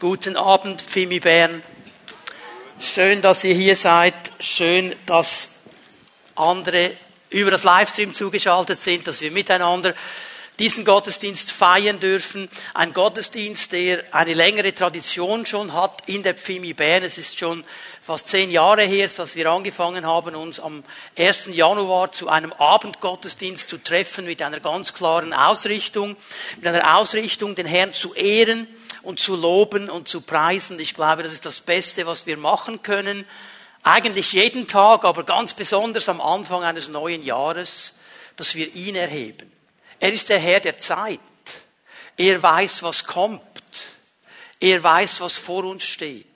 Guten Abend, Fimi Bern. Schön, dass ihr hier seid. Schön, dass andere über das Livestream zugeschaltet sind, dass wir miteinander diesen Gottesdienst feiern dürfen. Ein Gottesdienst, der eine längere Tradition schon hat in der Pfimi Bern. Es ist schon fast zehn Jahre her, dass wir angefangen haben, uns am 1. Januar zu einem Abendgottesdienst zu treffen mit einer ganz klaren Ausrichtung, mit einer Ausrichtung, den Herrn zu ehren, und zu loben und zu preisen. Ich glaube, das ist das Beste, was wir machen können. Eigentlich jeden Tag, aber ganz besonders am Anfang eines neuen Jahres, dass wir ihn erheben. Er ist der Herr der Zeit. Er weiß, was kommt. Er weiß, was vor uns steht.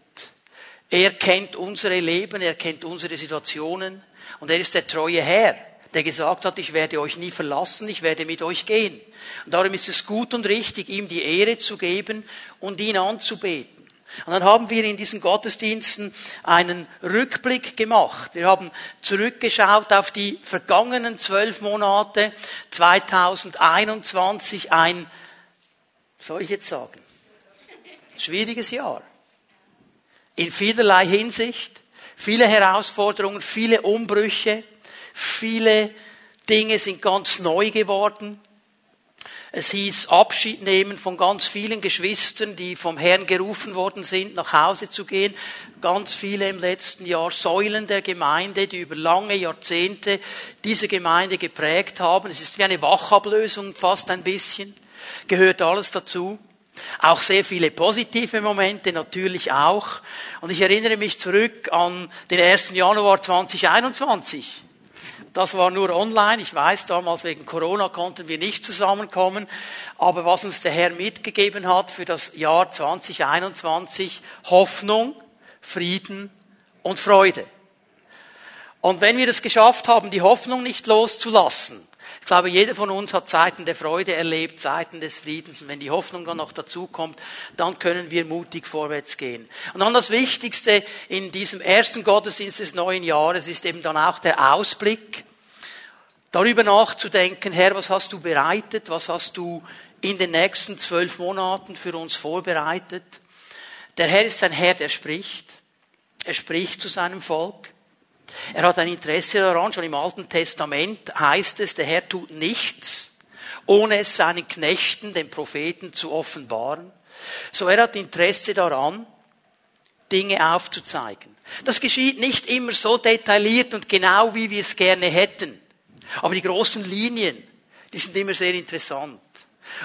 Er kennt unsere Leben, er kennt unsere Situationen und er ist der treue Herr, der gesagt hat, ich werde euch nie verlassen, ich werde mit euch gehen. Und darum ist es gut und richtig, ihm die Ehre zu geben und ihn anzubeten. Und dann haben wir in diesen Gottesdiensten einen Rückblick gemacht. Wir haben zurückgeschaut auf die vergangenen zwölf Monate 2021, ein, soll ich jetzt sagen, schwieriges Jahr. In vielerlei Hinsicht, viele Herausforderungen, viele Umbrüche, viele Dinge sind ganz neu geworden. Es hieß Abschied nehmen von ganz vielen Geschwistern, die vom Herrn gerufen worden sind, nach Hause zu gehen. Ganz viele im letzten Jahr Säulen der Gemeinde, die über lange Jahrzehnte diese Gemeinde geprägt haben. Es ist wie eine Wachablösung fast ein bisschen. Gehört alles dazu. Auch sehr viele positive Momente natürlich auch. Und ich erinnere mich zurück an den 1. Januar 2021. Das war nur online. Ich weiß, damals wegen Corona konnten wir nicht zusammenkommen. Aber was uns der Herr mitgegeben hat für das Jahr 2021, Hoffnung, Frieden und Freude. Und wenn wir es geschafft haben, die Hoffnung nicht loszulassen, ich glaube, jeder von uns hat Zeiten der Freude erlebt, Zeiten des Friedens. Und wenn die Hoffnung dann noch dazukommt, dann können wir mutig vorwärts gehen. Und dann das Wichtigste in diesem ersten Gottesdienst des neuen Jahres ist eben dann auch der Ausblick. Darüber nachzudenken, Herr, was hast du bereitet? Was hast du in den nächsten zwölf Monaten für uns vorbereitet? Der Herr ist ein Herr, der spricht. Er spricht zu seinem Volk. Er hat ein Interesse daran, schon im Alten Testament heißt es, der Herr tut nichts, ohne es seinen Knechten, den Propheten, zu offenbaren. So er hat Interesse daran, Dinge aufzuzeigen. Das geschieht nicht immer so detailliert und genau, wie wir es gerne hätten. Aber die großen Linien, die sind immer sehr interessant.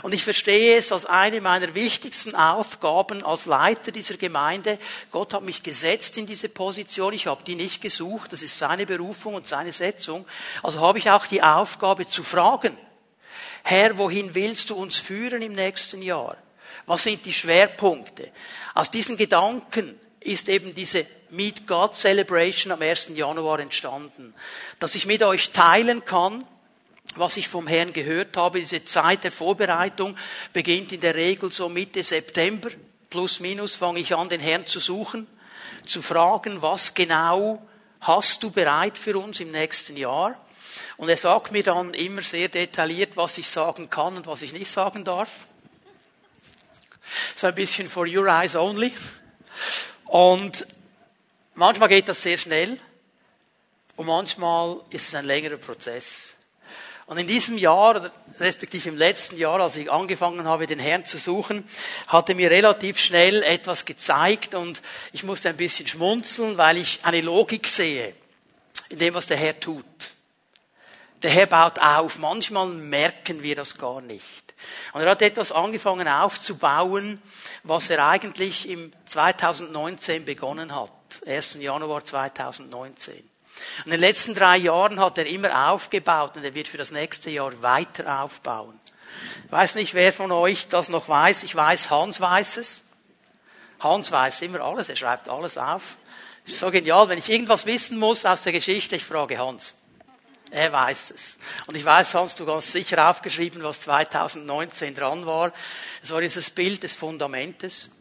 Und ich verstehe es als eine meiner wichtigsten Aufgaben als Leiter dieser Gemeinde. Gott hat mich gesetzt in diese Position. Ich habe die nicht gesucht. Das ist seine Berufung und seine Setzung. Also habe ich auch die Aufgabe zu fragen. Herr, wohin willst du uns führen im nächsten Jahr? Was sind die Schwerpunkte? Aus diesen Gedanken ist eben diese Meet God Celebration am 1. Januar entstanden. Dass ich mit euch teilen kann, was ich vom Herrn gehört habe. Diese Zeit der Vorbereitung beginnt in der Regel so Mitte September. Plus minus fange ich an, den Herrn zu suchen, zu fragen, was genau hast du bereit für uns im nächsten Jahr? Und er sagt mir dann immer sehr detailliert, was ich sagen kann und was ich nicht sagen darf. So ein bisschen for your eyes only. Und manchmal geht das sehr schnell und manchmal ist es ein längerer Prozess. Und in diesem Jahr, respektive im letzten Jahr, als ich angefangen habe, den Herrn zu suchen, hatte mir relativ schnell etwas gezeigt und ich musste ein bisschen schmunzeln, weil ich eine Logik sehe in dem, was der Herr tut. Der Herr baut auf. Manchmal merken wir das gar nicht. Und er hat etwas angefangen aufzubauen, was er eigentlich im 2019 begonnen hat. 1. Januar 2019. In den letzten drei Jahren hat er immer aufgebaut und er wird für das nächste Jahr weiter aufbauen. Ich weiß nicht, wer von euch das noch weiß. Ich weiß, Hans weiß es. Hans weiß immer alles, er schreibt alles auf. Ist so genial, wenn ich irgendwas wissen muss aus der Geschichte, ich frage Hans. Er weiß es. Und ich weiß, Hans, du hast sicher aufgeschrieben, was 2019 dran war. Es war dieses Bild des Fundamentes.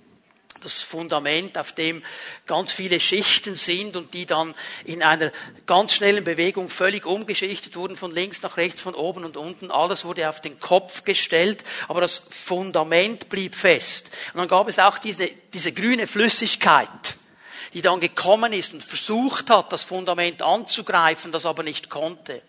Das Fundament, auf dem ganz viele Schichten sind und die dann in einer ganz schnellen Bewegung völlig umgeschichtet wurden, von links nach rechts, von oben und unten. Alles wurde auf den Kopf gestellt, aber das Fundament blieb fest. Und dann gab es auch diese, diese grüne Flüssigkeit, die dann gekommen ist und versucht hat, das Fundament anzugreifen, das aber nicht konnte.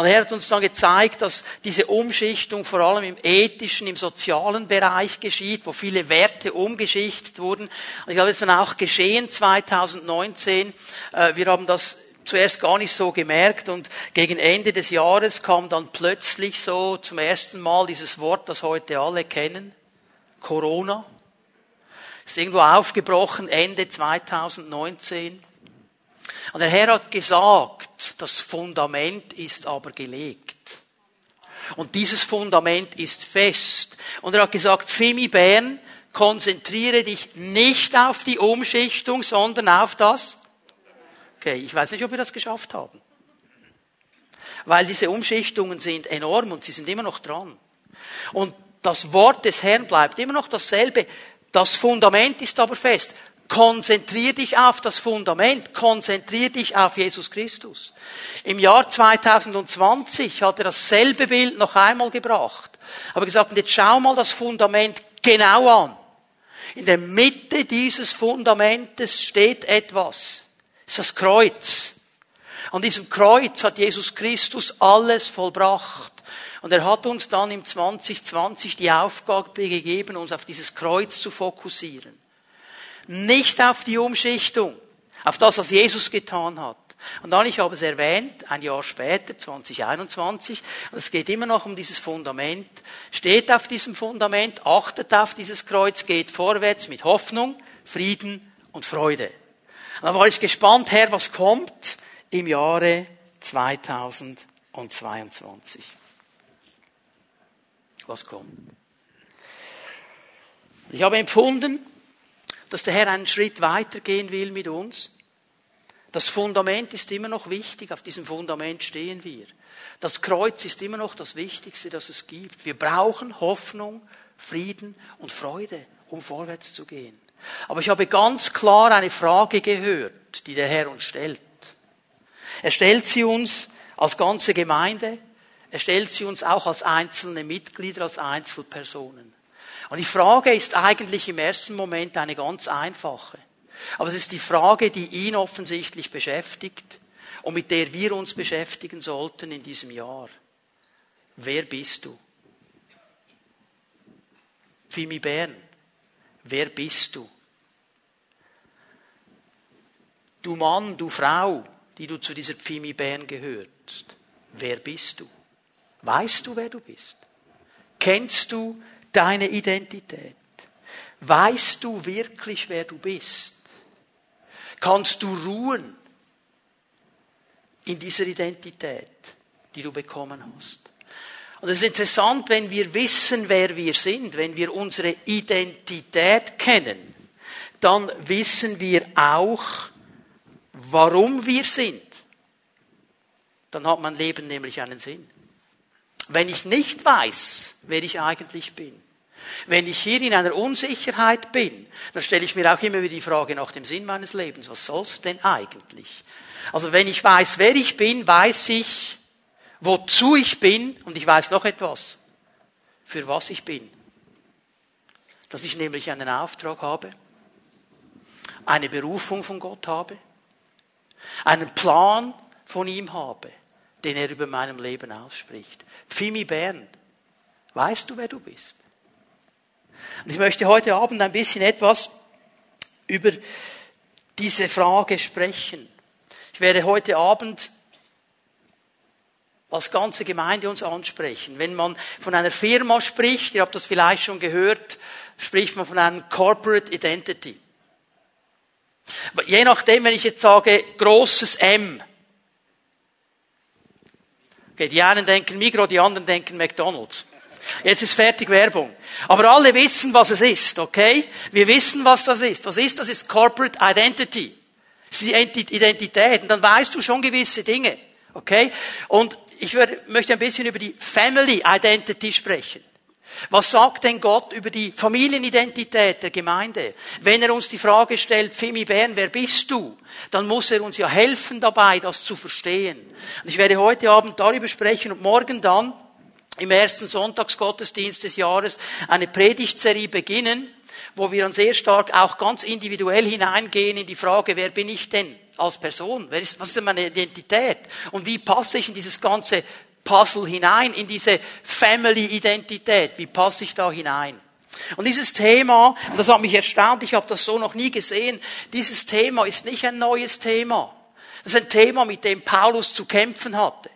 Und er hat uns dann gezeigt, dass diese Umschichtung vor allem im ethischen, im sozialen Bereich geschieht, wo viele Werte umgeschichtet wurden. Und ich glaube, das ist dann auch geschehen 2019. Äh, wir haben das zuerst gar nicht so gemerkt und gegen Ende des Jahres kam dann plötzlich so zum ersten Mal dieses Wort, das heute alle kennen, Corona. Ist irgendwo aufgebrochen Ende 2019. Und der Herr hat gesagt, das Fundament ist aber gelegt. Und dieses Fundament ist fest. Und er hat gesagt, Fimi Bern, konzentriere dich nicht auf die Umschichtung, sondern auf das. Okay, ich weiß nicht, ob wir das geschafft haben. Weil diese Umschichtungen sind enorm und sie sind immer noch dran. Und das Wort des Herrn bleibt immer noch dasselbe. Das Fundament ist aber fest. Konzentrier dich auf das Fundament, konzentrier dich auf Jesus Christus. Im Jahr 2020 hat er dasselbe Bild noch einmal gebracht. Aber gesagt, jetzt schau mal das Fundament genau an. In der Mitte dieses Fundamentes steht etwas. Das ist das Kreuz. An diesem Kreuz hat Jesus Christus alles vollbracht. Und er hat uns dann im 2020 die Aufgabe gegeben, uns auf dieses Kreuz zu fokussieren. Nicht auf die Umschichtung, auf das, was Jesus getan hat. Und dann, ich habe es erwähnt, ein Jahr später, 2021, und es geht immer noch um dieses Fundament, steht auf diesem Fundament, achtet auf dieses Kreuz, geht vorwärts mit Hoffnung, Frieden und Freude. Und dann war ich gespannt, Herr, was kommt im Jahre 2022? Was kommt? Ich habe empfunden, dass der Herr einen Schritt weitergehen will mit uns. Das Fundament ist immer noch wichtig, auf diesem Fundament stehen wir. Das Kreuz ist immer noch das Wichtigste, das es gibt. Wir brauchen Hoffnung, Frieden und Freude, um vorwärts zu gehen. Aber ich habe ganz klar eine Frage gehört, die der Herr uns stellt. Er stellt sie uns als ganze Gemeinde, er stellt sie uns auch als einzelne Mitglieder, als Einzelpersonen. Und die Frage ist eigentlich im ersten Moment eine ganz einfache. Aber es ist die Frage, die ihn offensichtlich beschäftigt und mit der wir uns beschäftigen sollten in diesem Jahr. Wer bist du? Fimi Bern, wer bist du? Du Mann, du Frau, die du zu dieser Pfimi Bern gehörst, wer bist du? Weißt du, wer du bist? Kennst du deine Identität? Weißt du wirklich, wer du bist? Kannst du ruhen in dieser Identität, die du bekommen hast? Und es ist interessant, wenn wir wissen, wer wir sind, wenn wir unsere Identität kennen, dann wissen wir auch, warum wir sind. Dann hat mein Leben nämlich einen Sinn. Wenn ich nicht weiß, wer ich eigentlich bin, wenn ich hier in einer Unsicherheit bin, dann stelle ich mir auch immer wieder die Frage nach dem Sinn meines Lebens. Was soll's denn eigentlich? Also wenn ich weiß, wer ich bin, weiß ich, wozu ich bin und ich weiß noch etwas, für was ich bin. Dass ich nämlich einen Auftrag habe, eine Berufung von Gott habe, einen Plan von ihm habe, den er über meinem Leben ausspricht. Fimi Bern, weißt du, wer du bist? Und ich möchte heute Abend ein bisschen etwas über diese Frage sprechen. Ich werde heute Abend als ganze Gemeinde uns ansprechen. Wenn man von einer Firma spricht, ihr habt das vielleicht schon gehört, spricht man von einer Corporate Identity. Je nachdem, wenn ich jetzt sage, großes M. Okay, die einen denken Migro, die anderen denken McDonalds. Jetzt ist fertig Werbung. Aber alle wissen, was es ist, okay? Wir wissen, was das ist. Was ist das? Ist Corporate Identity. Das ist die Identität. Und dann weißt du schon gewisse Dinge, okay? Und ich würde, möchte ein bisschen über die Family Identity sprechen. Was sagt denn Gott über die Familienidentität der Gemeinde? Wenn er uns die Frage stellt, Fimi Bern, wer bist du? Dann muss er uns ja helfen dabei, das zu verstehen. Und ich werde heute Abend darüber sprechen und morgen dann im ersten Sonntagsgottesdienst des Jahres eine Predigtserie beginnen, wo wir dann sehr stark auch ganz individuell hineingehen in die Frage, wer bin ich denn als Person? Was ist denn meine Identität? Und wie passe ich in dieses ganze Puzzle hinein, in diese Family-Identität. Wie passe ich da hinein? Und dieses Thema, und das hat mich erstaunt, ich habe das so noch nie gesehen, dieses Thema ist nicht ein neues Thema. Das ist ein Thema, mit dem Paulus zu kämpfen hatte.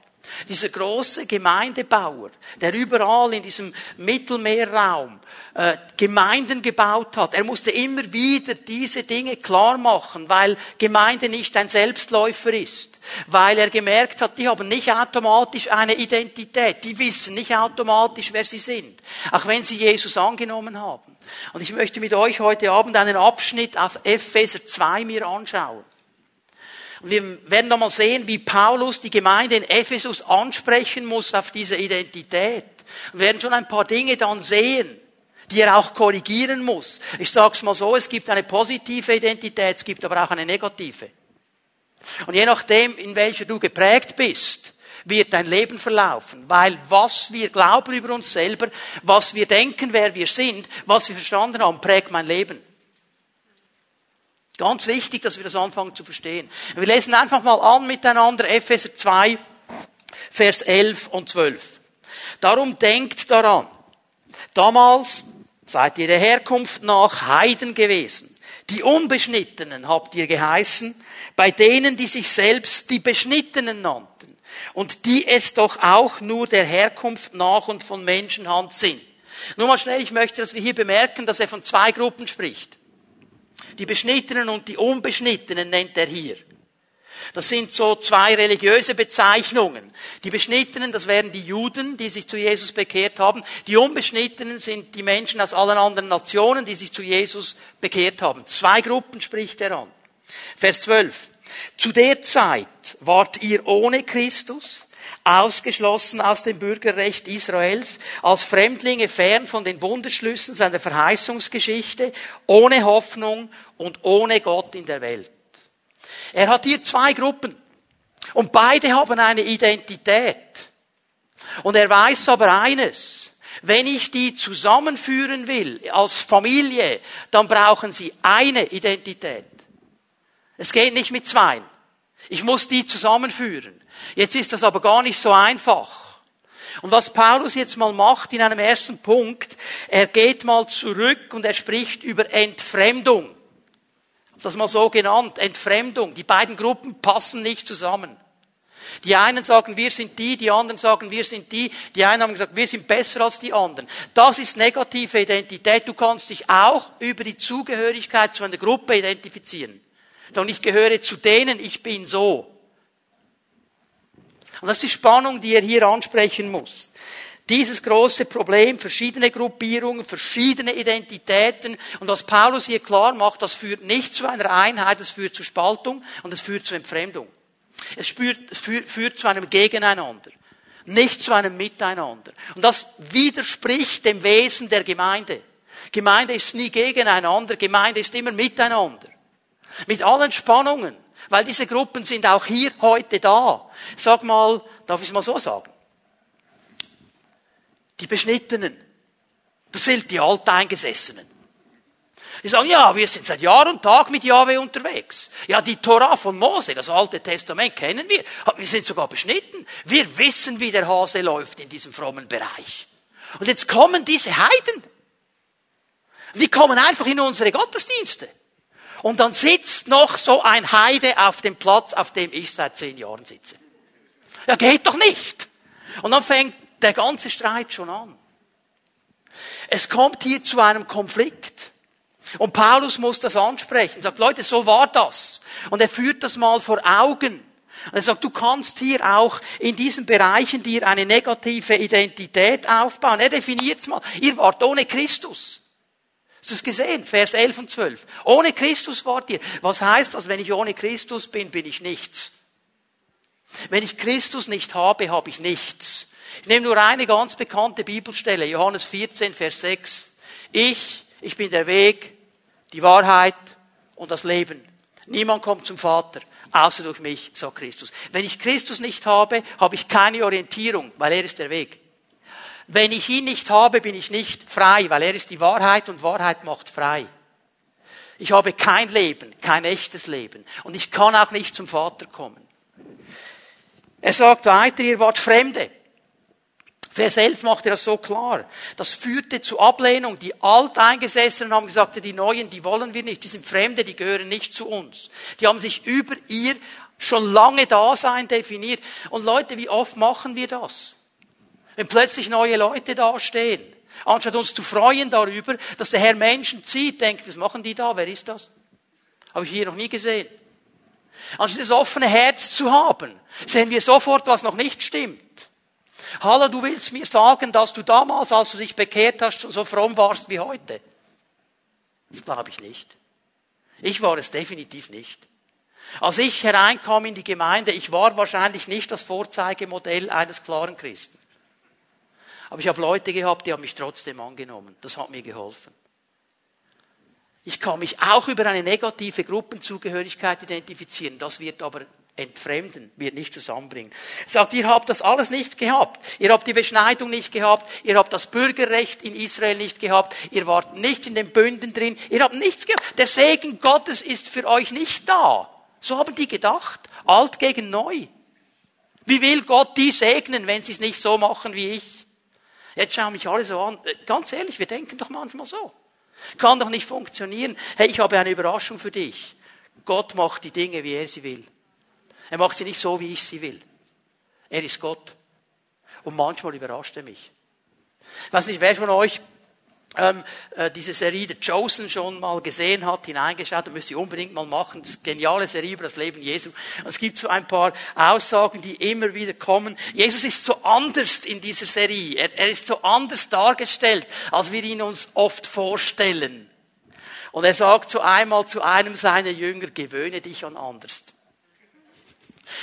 Dieser große Gemeindebauer, der überall in diesem Mittelmeerraum äh, Gemeinden gebaut hat, er musste immer wieder diese Dinge klar machen, weil Gemeinde nicht ein Selbstläufer ist, weil er gemerkt hat, die haben nicht automatisch eine Identität, die wissen nicht automatisch, wer sie sind, auch wenn sie Jesus angenommen haben. Und ich möchte mit euch heute Abend einen Abschnitt auf Epheser 2 mir anschauen. Wir werden nochmal sehen, wie Paulus die Gemeinde in Ephesus ansprechen muss auf diese Identität. Wir werden schon ein paar Dinge dann sehen, die er auch korrigieren muss. Ich sage es mal so, es gibt eine positive Identität, es gibt aber auch eine negative. Und je nachdem, in welcher du geprägt bist, wird dein Leben verlaufen. Weil was wir glauben über uns selber, was wir denken, wer wir sind, was wir verstanden haben, prägt mein Leben. Ganz wichtig, dass wir das anfangen zu verstehen. Wir lesen einfach mal an miteinander Epheser 2, Vers 11 und 12. Darum denkt daran. Damals seid ihr der Herkunft nach Heiden gewesen. Die Unbeschnittenen habt ihr geheißen, bei denen, die sich selbst die Beschnittenen nannten und die es doch auch nur der Herkunft nach und von Menschenhand sind. Nur mal schnell, ich möchte, dass wir hier bemerken, dass er von zwei Gruppen spricht. Die Beschnittenen und die Unbeschnittenen nennt er hier. Das sind so zwei religiöse Bezeichnungen. Die Beschnittenen, das wären die Juden, die sich zu Jesus bekehrt haben. Die Unbeschnittenen sind die Menschen aus allen anderen Nationen, die sich zu Jesus bekehrt haben. Zwei Gruppen spricht er an. Vers 12. Zu der Zeit wart ihr ohne Christus, ausgeschlossen aus dem Bürgerrecht Israels, als Fremdlinge fern von den Bundesschlüssen seiner Verheißungsgeschichte, ohne Hoffnung und ohne Gott in der Welt. Er hat hier zwei Gruppen. Und beide haben eine Identität. Und er weiß aber eines. Wenn ich die zusammenführen will als Familie, dann brauchen sie eine Identität. Es geht nicht mit zwei. Ich muss die zusammenführen. Jetzt ist das aber gar nicht so einfach. Und was Paulus jetzt mal macht in einem ersten Punkt, er geht mal zurück und er spricht über Entfremdung. Das mal so genannt, Entfremdung. Die beiden Gruppen passen nicht zusammen. Die einen sagen, wir sind die, die anderen sagen, wir sind die. Die einen haben gesagt, wir sind besser als die anderen. Das ist negative Identität. Du kannst dich auch über die Zugehörigkeit zu einer Gruppe identifizieren. Sondern ich gehöre zu denen, ich bin so. Und das ist die Spannung, die er hier ansprechen muss. Dieses große Problem, verschiedene Gruppierungen, verschiedene Identitäten. Und was Paulus hier klar macht, das führt nicht zu einer Einheit, es führt zu Spaltung und es führt zu Entfremdung. Es führt, führt, führt zu einem Gegeneinander, nicht zu einem Miteinander. Und das widerspricht dem Wesen der Gemeinde. Gemeinde ist nie gegeneinander, Gemeinde ist immer miteinander. Mit allen Spannungen. Weil diese Gruppen sind auch hier heute da. Sag mal, darf ich es mal so sagen? Die Beschnittenen. Das sind die Alteingesessenen. Die sagen, ja, wir sind seit Jahr und Tag mit Jahwe unterwegs. Ja, die Tora von Mose, das Alte Testament kennen wir. Wir sind sogar beschnitten. Wir wissen, wie der Hase läuft in diesem frommen Bereich. Und jetzt kommen diese Heiden. Die kommen einfach in unsere Gottesdienste. Und dann sitzt noch so ein Heide auf dem Platz, auf dem ich seit zehn Jahren sitze. Ja, geht doch nicht. Und dann fängt der ganze Streit schon an. Es kommt hier zu einem Konflikt. Und Paulus muss das ansprechen. Er sagt, Leute, so war das. Und er führt das mal vor Augen. Und er sagt, du kannst hier auch in diesen Bereichen dir eine negative Identität aufbauen. Er definiert es mal. Ihr wart ohne Christus. Hast du es gesehen? Vers 11 und 12. Ohne Christus wart ihr. Was heißt das? Wenn ich ohne Christus bin, bin ich nichts. Wenn ich Christus nicht habe, habe ich nichts. Ich nehme nur eine ganz bekannte Bibelstelle, Johannes 14, Vers 6. Ich, ich bin der Weg, die Wahrheit und das Leben. Niemand kommt zum Vater, außer durch mich, sagt Christus. Wenn ich Christus nicht habe, habe ich keine Orientierung, weil er ist der Weg. Wenn ich ihn nicht habe, bin ich nicht frei, weil er ist die Wahrheit und Wahrheit macht frei. Ich habe kein Leben, kein echtes Leben. Und ich kann auch nicht zum Vater kommen. Er sagt weiter, ihr wart Fremde. Vers 11 macht er das so klar. Das führte zu Ablehnung. Die Alteingesessenen haben gesagt, die Neuen, die wollen wir nicht. Die sind Fremde, die gehören nicht zu uns. Die haben sich über ihr schon lange Dasein definiert. Und Leute, wie oft machen wir das? Wenn plötzlich neue Leute dastehen. Anstatt uns zu freuen darüber, dass der Herr Menschen zieht, denkt, was machen die da? Wer ist das? Habe ich hier noch nie gesehen. Anstatt das offene Herz zu haben, sehen wir sofort, was noch nicht stimmt. Hallo, du willst mir sagen, dass du damals, als du dich bekehrt hast, so fromm warst wie heute? Das glaube ich nicht. Ich war es definitiv nicht. Als ich hereinkam in die Gemeinde, ich war wahrscheinlich nicht das Vorzeigemodell eines klaren Christen. Aber ich habe Leute gehabt, die haben mich trotzdem angenommen. Das hat mir geholfen. Ich kann mich auch über eine negative Gruppenzugehörigkeit identifizieren. Das wird aber entfremden, wird nicht zusammenbringen. Sagt, ihr habt das alles nicht gehabt. Ihr habt die Beschneidung nicht gehabt. Ihr habt das Bürgerrecht in Israel nicht gehabt. Ihr wart nicht in den Bünden drin. Ihr habt nichts gehabt. Der Segen Gottes ist für euch nicht da. So haben die gedacht. Alt gegen neu. Wie will Gott die segnen, wenn sie es nicht so machen wie ich? Jetzt schauen mich alle so an. Ganz ehrlich, wir denken doch manchmal so. Kann doch nicht funktionieren. Hey, ich habe eine Überraschung für dich. Gott macht die Dinge, wie er sie will. Er macht sie nicht so, wie ich sie will. Er ist Gott. Und manchmal überrascht er mich. Ich weiß nicht, wer von euch ähm, äh, diese Serie The Chosen schon mal gesehen hat, hineingeschaut, müsst ihr unbedingt mal machen. Das geniale Serie über das Leben Jesu. Und es gibt so ein paar Aussagen, die immer wieder kommen. Jesus ist so anders in dieser Serie. Er, er ist so anders dargestellt, als wir ihn uns oft vorstellen. Und er sagt so einmal zu einem seiner Jünger, gewöhne dich an anders.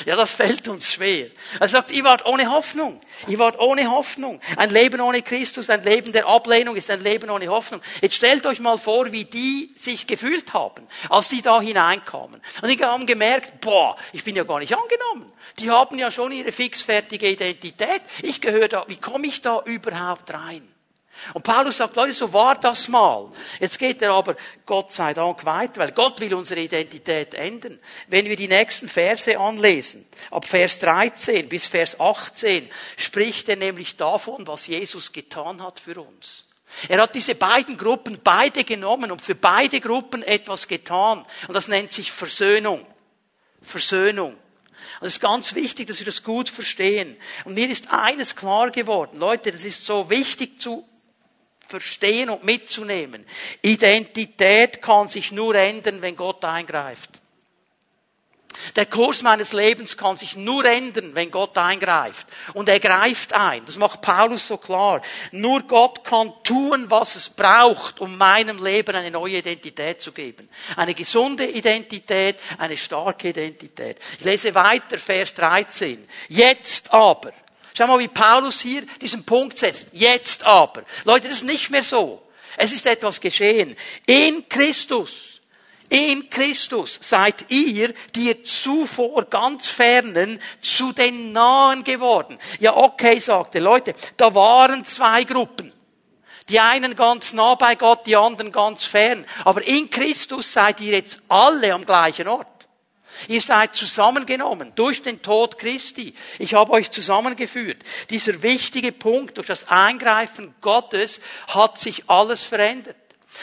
Ja, das fällt uns schwer. Er sagt, ihr wart ohne Hoffnung. Ihr wart ohne Hoffnung. Ein Leben ohne Christus, ein Leben der Ablehnung ist ein Leben ohne Hoffnung. Jetzt stellt euch mal vor, wie die sich gefühlt haben, als die da hineinkamen. Und die haben gemerkt, boah, ich bin ja gar nicht angenommen. Die haben ja schon ihre fixfertige Identität. Ich gehöre da, wie komme ich da überhaupt rein? Und Paulus sagt, Leute, so war das mal. Jetzt geht er aber, Gott sei Dank, weiter, weil Gott will unsere Identität ändern. Wenn wir die nächsten Verse anlesen, ab Vers 13 bis Vers 18, spricht er nämlich davon, was Jesus getan hat für uns. Er hat diese beiden Gruppen beide genommen und für beide Gruppen etwas getan. Und das nennt sich Versöhnung. Versöhnung. Und es ist ganz wichtig, dass wir das gut verstehen. Und mir ist eines klar geworden. Leute, das ist so wichtig zu verstehen und mitzunehmen. Identität kann sich nur ändern, wenn Gott eingreift. Der Kurs meines Lebens kann sich nur ändern, wenn Gott eingreift. Und er greift ein. Das macht Paulus so klar. Nur Gott kann tun, was es braucht, um meinem Leben eine neue Identität zu geben. Eine gesunde Identität, eine starke Identität. Ich lese weiter, Vers 13. Jetzt aber Schau mal, wie Paulus hier diesen Punkt setzt. Jetzt aber. Leute, das ist nicht mehr so. Es ist etwas geschehen. In Christus. In Christus seid ihr, die ihr zuvor ganz fernen, zu den Nahen geworden. Ja, okay, sagte Leute, da waren zwei Gruppen. Die einen ganz nah bei Gott, die anderen ganz fern. Aber in Christus seid ihr jetzt alle am gleichen Ort. Ihr seid zusammengenommen durch den Tod Christi. Ich habe euch zusammengeführt. Dieser wichtige Punkt, durch das Eingreifen Gottes hat sich alles verändert.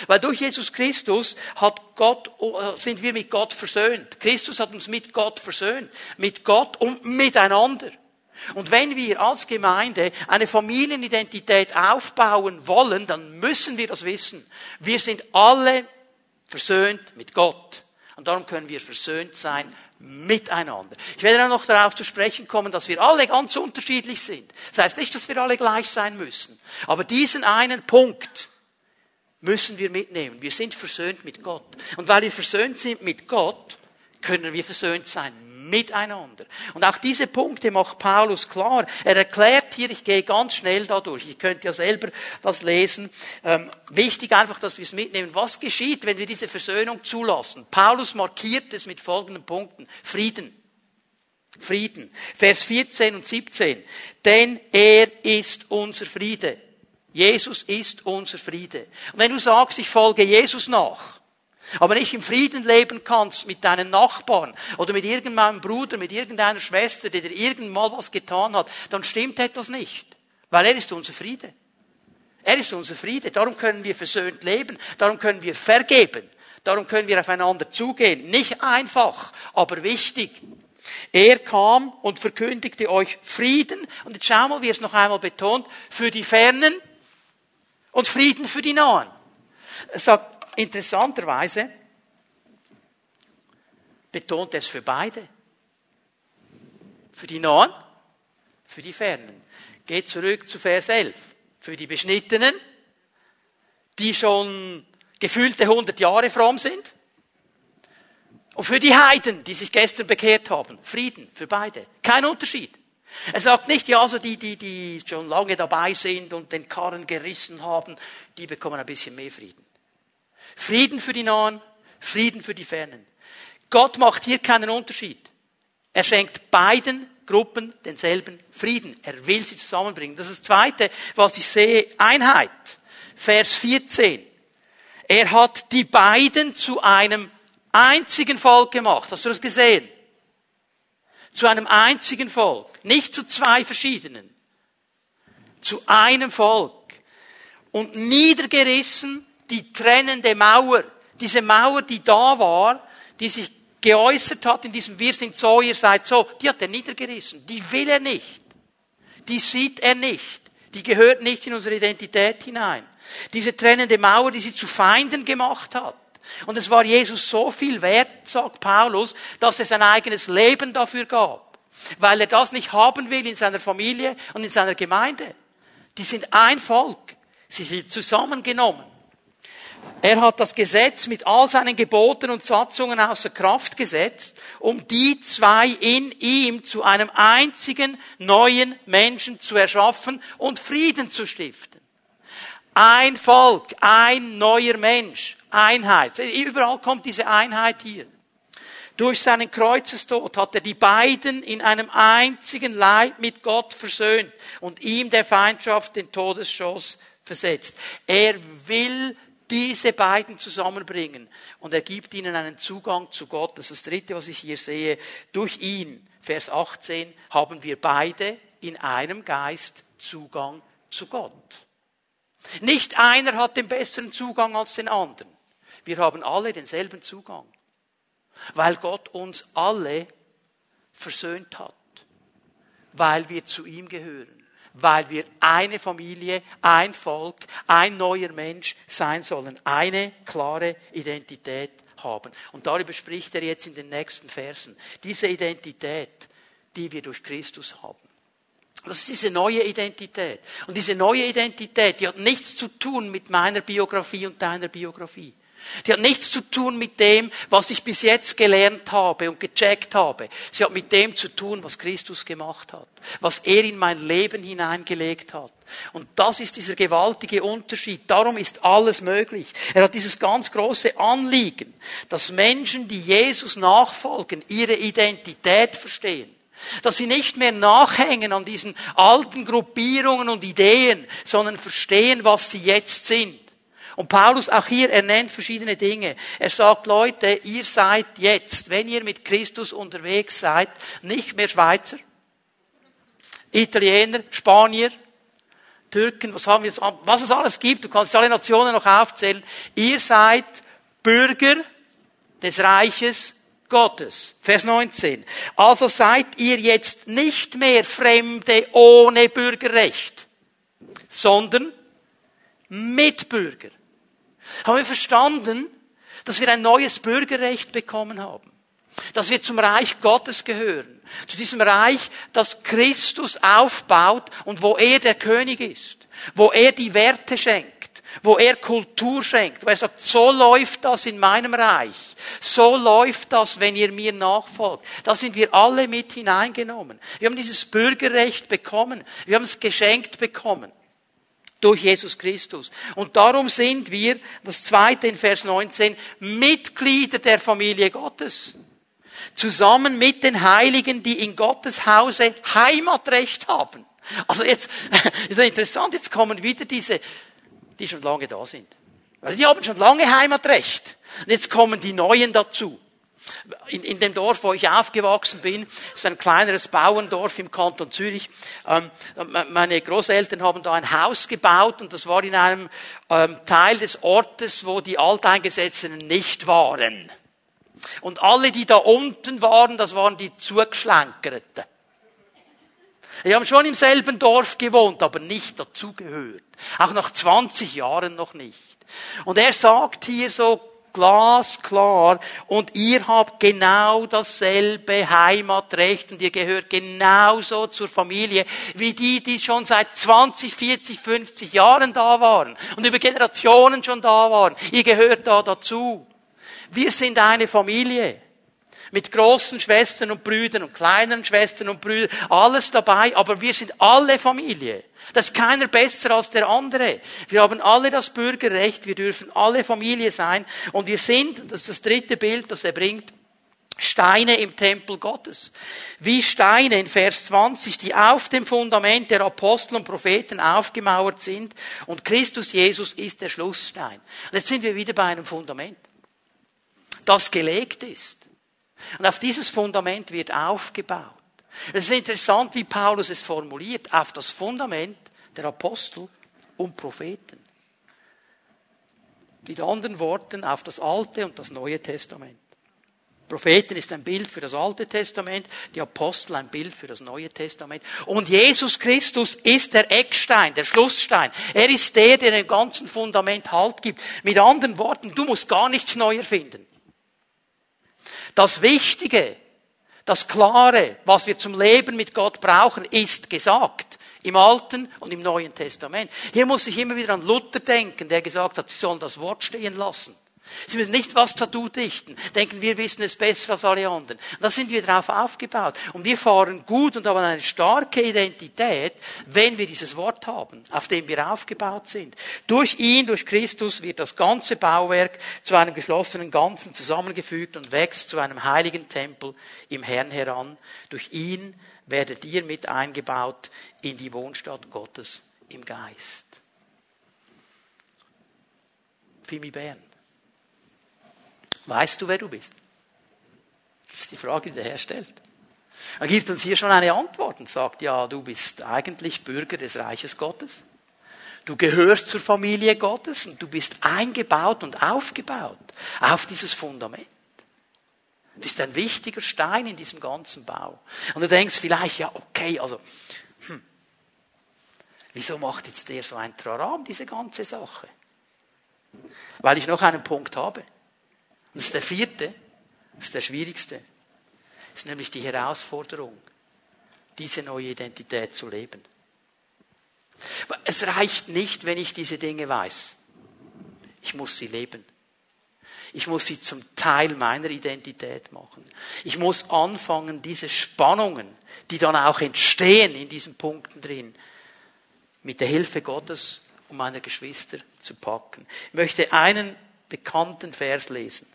Weil durch Jesus Christus hat Gott, äh, sind wir mit Gott versöhnt. Christus hat uns mit Gott versöhnt. Mit Gott und miteinander. Und wenn wir als Gemeinde eine Familienidentität aufbauen wollen, dann müssen wir das wissen. Wir sind alle versöhnt mit Gott. Und darum können wir versöhnt sein miteinander. Ich werde dann noch darauf zu sprechen kommen, dass wir alle ganz unterschiedlich sind. Das heißt nicht, dass wir alle gleich sein müssen. Aber diesen einen Punkt müssen wir mitnehmen. Wir sind versöhnt mit Gott. Und weil wir versöhnt sind mit Gott, können wir versöhnt sein miteinander. Und auch diese Punkte macht Paulus klar. Er erklärt hier, ich gehe ganz schnell dadurch, ich könnte ja selber das lesen. Ähm, wichtig einfach, dass wir es mitnehmen. Was geschieht, wenn wir diese Versöhnung zulassen? Paulus markiert es mit folgenden Punkten. Frieden. Frieden. Vers 14 und 17. Denn er ist unser Friede. Jesus ist unser Friede. Und wenn du sagst, ich folge Jesus nach, aber nicht im Frieden leben kannst mit deinen Nachbarn oder mit irgendeinem Bruder, mit irgendeiner Schwester, die dir irgendwann was getan hat, dann stimmt etwas nicht. Weil er ist unser Friede. Er ist unser Friede. Darum können wir versöhnt leben. Darum können wir vergeben. Darum können wir aufeinander zugehen. Nicht einfach, aber wichtig. Er kam und verkündigte euch Frieden. Und jetzt schau mal, wie er es noch einmal betont. Für die Fernen und Frieden für die Nahen. Er sagt, interessanterweise, betont er es für beide. Für die Nahen, für die Fernen. Geht zurück zu Vers 11. Für die Beschnittenen, die schon gefühlte 100 Jahre fromm sind. Und für die Heiden, die sich gestern bekehrt haben. Frieden für beide. Kein Unterschied. Er sagt nicht, ja, also die, die, die schon lange dabei sind und den Karren gerissen haben, die bekommen ein bisschen mehr Frieden. Frieden für die Nahen, Frieden für die Fernen. Gott macht hier keinen Unterschied. Er schenkt beiden Gruppen denselben Frieden. Er will sie zusammenbringen. Das ist das Zweite, was ich sehe. Einheit. Vers 14. Er hat die beiden zu einem einzigen Volk gemacht. Hast du das gesehen? Zu einem einzigen Volk. Nicht zu zwei verschiedenen. Zu einem Volk. Und niedergerissen die trennende Mauer. Diese Mauer, die da war, die sich geäußert hat in diesem Wir sind so, ihr seid so, die hat er niedergerissen. Die will er nicht. Die sieht er nicht. Die gehört nicht in unsere Identität hinein. Diese trennende Mauer, die sie zu Feinden gemacht hat. Und es war Jesus so viel wert, sagt Paulus, dass er sein eigenes Leben dafür gab. Weil er das nicht haben will in seiner Familie und in seiner Gemeinde. Die sind ein Volk. Sie sind zusammengenommen. Er hat das Gesetz mit all seinen Geboten und Satzungen außer Kraft gesetzt, um die zwei in ihm zu einem einzigen neuen Menschen zu erschaffen und Frieden zu stiften. Ein Volk, ein neuer Mensch, Einheit. Überall kommt diese Einheit hier. Durch seinen Kreuzestod hat er die beiden in einem einzigen Leib mit Gott versöhnt und ihm der Feindschaft den Todesschoss versetzt. Er will diese beiden zusammenbringen und er gibt ihnen einen Zugang zu Gott. Das ist das Dritte, was ich hier sehe. Durch ihn, Vers 18, haben wir beide in einem Geist Zugang zu Gott. Nicht einer hat den besseren Zugang als den anderen. Wir haben alle denselben Zugang, weil Gott uns alle versöhnt hat, weil wir zu ihm gehören weil wir eine Familie, ein Volk, ein neuer Mensch sein sollen. Eine klare Identität haben. Und darüber spricht er jetzt in den nächsten Versen. Diese Identität, die wir durch Christus haben. Das ist diese neue Identität. Und diese neue Identität, die hat nichts zu tun mit meiner Biografie und deiner Biografie. Die hat nichts zu tun mit dem, was ich bis jetzt gelernt habe und gecheckt habe. Sie hat mit dem zu tun, was Christus gemacht hat, was er in mein Leben hineingelegt hat. Und das ist dieser gewaltige Unterschied. Darum ist alles möglich. Er hat dieses ganz große Anliegen, dass Menschen, die Jesus nachfolgen, ihre Identität verstehen. Dass sie nicht mehr nachhängen an diesen alten Gruppierungen und Ideen, sondern verstehen, was sie jetzt sind. Und Paulus auch hier, er nennt verschiedene Dinge. Er sagt, Leute, ihr seid jetzt, wenn ihr mit Christus unterwegs seid, nicht mehr Schweizer, Italiener, Spanier, Türken, was haben wir jetzt, was es alles gibt, du kannst alle Nationen noch aufzählen. Ihr seid Bürger des Reiches Gottes. Vers 19. Also seid ihr jetzt nicht mehr Fremde ohne Bürgerrecht, sondern Mitbürger haben wir verstanden, dass wir ein neues Bürgerrecht bekommen haben. Dass wir zum Reich Gottes gehören. Zu diesem Reich, das Christus aufbaut und wo er der König ist. Wo er die Werte schenkt. wo er Kultur schenkt, wo er sagt, so läuft das in meinem Reich, so läuft das, wenn ihr mir nachfolgt. Da sind wir alle mit hineingenommen. Wir haben dieses Bürgerrecht bekommen, wir haben es geschenkt bekommen durch Jesus Christus. Und darum sind wir, das zweite in Vers 19, Mitglieder der Familie Gottes. Zusammen mit den Heiligen, die in Gottes Hause Heimatrecht haben. Also jetzt, ist interessant, jetzt kommen wieder diese, die schon lange da sind. Weil die haben schon lange Heimatrecht. Und jetzt kommen die Neuen dazu. In, in dem Dorf, wo ich aufgewachsen bin, ist ein kleineres Bauerndorf im Kanton Zürich. Ähm, meine Großeltern haben da ein Haus gebaut und das war in einem ähm, Teil des Ortes, wo die Alteingesetzten nicht waren. Und alle, die da unten waren, das waren die Zugeschlenkerten. Die haben schon im selben Dorf gewohnt, aber nicht dazugehört. Auch nach 20 Jahren noch nicht. Und er sagt hier so glasklar, und ihr habt genau dasselbe Heimatrecht und ihr gehört genauso zur Familie wie die, die schon seit 20, 40, 50 Jahren da waren und über Generationen schon da waren. Ihr gehört da dazu. Wir sind eine Familie mit großen Schwestern und Brüdern und kleinen Schwestern und Brüdern, alles dabei, aber wir sind alle Familie. Da ist keiner besser als der andere. Wir haben alle das Bürgerrecht, wir dürfen alle Familie sein und wir sind, das ist das dritte Bild, das er bringt, Steine im Tempel Gottes. Wie Steine in Vers 20, die auf dem Fundament der Apostel und Propheten aufgemauert sind und Christus Jesus ist der Schlussstein. Und jetzt sind wir wieder bei einem Fundament, das gelegt ist. Und auf dieses Fundament wird aufgebaut. Es ist interessant, wie Paulus es formuliert, auf das Fundament der Apostel und Propheten. Mit anderen Worten, auf das Alte und das Neue Testament. Propheten ist ein Bild für das Alte Testament, die Apostel ein Bild für das Neue Testament. Und Jesus Christus ist der Eckstein, der Schlussstein. Er ist der, der dem ganzen Fundament Halt gibt. Mit anderen Worten, du musst gar nichts neu erfinden. Das Wichtige, das Klare, was wir zum Leben mit Gott brauchen, ist gesagt. Im Alten und im Neuen Testament. Hier muss ich immer wieder an Luther denken, der gesagt hat, sie sollen das Wort stehen lassen. Sie müssen nicht was Tattoo dichten. Denken, wir wissen es besser als alle anderen. Und da sind wir darauf aufgebaut. Und wir fahren gut und haben eine starke Identität, wenn wir dieses Wort haben, auf dem wir aufgebaut sind. Durch ihn, durch Christus wird das ganze Bauwerk zu einem geschlossenen Ganzen zusammengefügt und wächst zu einem heiligen Tempel im Herrn heran. Durch ihn werdet ihr mit eingebaut in die Wohnstadt Gottes im Geist. Fimi Bern. Weißt du, wer du bist? Das ist die Frage, die der Herr stellt. Er gibt uns hier schon eine Antwort und sagt, ja, du bist eigentlich Bürger des Reiches Gottes. Du gehörst zur Familie Gottes und du bist eingebaut und aufgebaut auf dieses Fundament. Du bist ein wichtiger Stein in diesem ganzen Bau. Und du denkst vielleicht, ja, okay, also, hm, wieso macht jetzt der so ein Traram, diese ganze Sache? Weil ich noch einen Punkt habe. Das ist der vierte, das ist der schwierigste. Das ist nämlich die Herausforderung, diese neue Identität zu leben. Es reicht nicht, wenn ich diese Dinge weiß. Ich muss sie leben. Ich muss sie zum Teil meiner Identität machen. Ich muss anfangen, diese Spannungen, die dann auch entstehen in diesen Punkten drin, mit der Hilfe Gottes und meiner Geschwister zu packen. Ich möchte einen bekannten Vers lesen.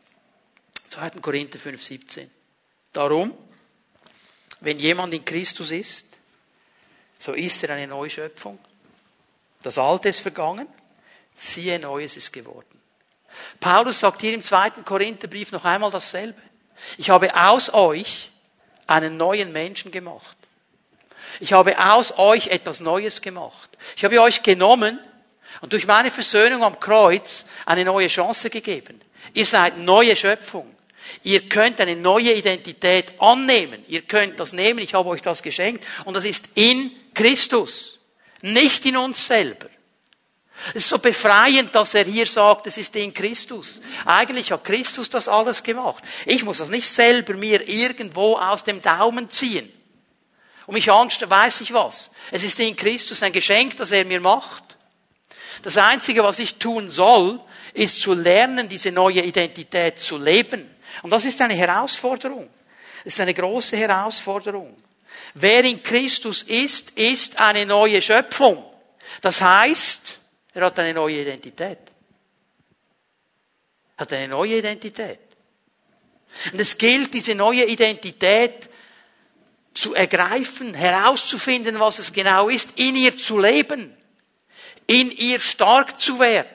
2. Korinther 5, 17. Darum, wenn jemand in Christus ist, so ist er eine Neuschöpfung. Das Alte ist vergangen, siehe, Neues ist geworden. Paulus sagt hier im zweiten Korintherbrief noch einmal dasselbe. Ich habe aus euch einen neuen Menschen gemacht. Ich habe aus euch etwas Neues gemacht. Ich habe euch genommen und durch meine Versöhnung am Kreuz eine neue Chance gegeben. Ihr seid neue Schöpfung. Ihr könnt eine neue Identität annehmen. Ihr könnt das nehmen. Ich habe euch das geschenkt. Und das ist in Christus. Nicht in uns selber. Es ist so befreiend, dass er hier sagt, es ist in Christus. Eigentlich hat Christus das alles gemacht. Ich muss das nicht selber mir irgendwo aus dem Daumen ziehen. Und mich anstellen, weiß ich was. Es ist in Christus ein Geschenk, das er mir macht. Das Einzige, was ich tun soll, ist zu lernen, diese neue Identität zu leben. Und das ist eine Herausforderung. Das ist eine große Herausforderung. Wer in Christus ist, ist eine neue Schöpfung. Das heißt, er hat eine neue Identität. Er hat eine neue Identität. Und es gilt, diese neue Identität zu ergreifen, herauszufinden, was es genau ist, in ihr zu leben, in ihr stark zu werden,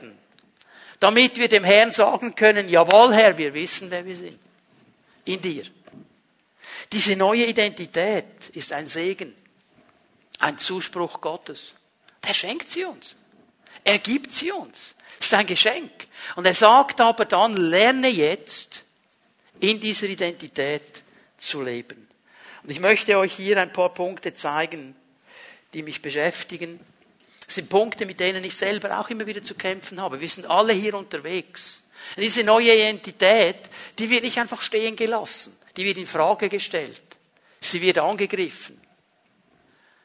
damit wir dem Herrn sagen können, jawohl Herr, wir wissen, wer wir sind. In dir. Diese neue Identität ist ein Segen, ein Zuspruch Gottes. Der schenkt sie uns. Er gibt sie uns. Es ist ein Geschenk. Und er sagt aber dann, lerne jetzt in dieser Identität zu leben. Und ich möchte euch hier ein paar Punkte zeigen, die mich beschäftigen. Das sind Punkte, mit denen ich selber auch immer wieder zu kämpfen habe. Wir sind alle hier unterwegs. Und diese neue Identität, die wird nicht einfach stehen gelassen. Die wird in Frage gestellt. Sie wird angegriffen.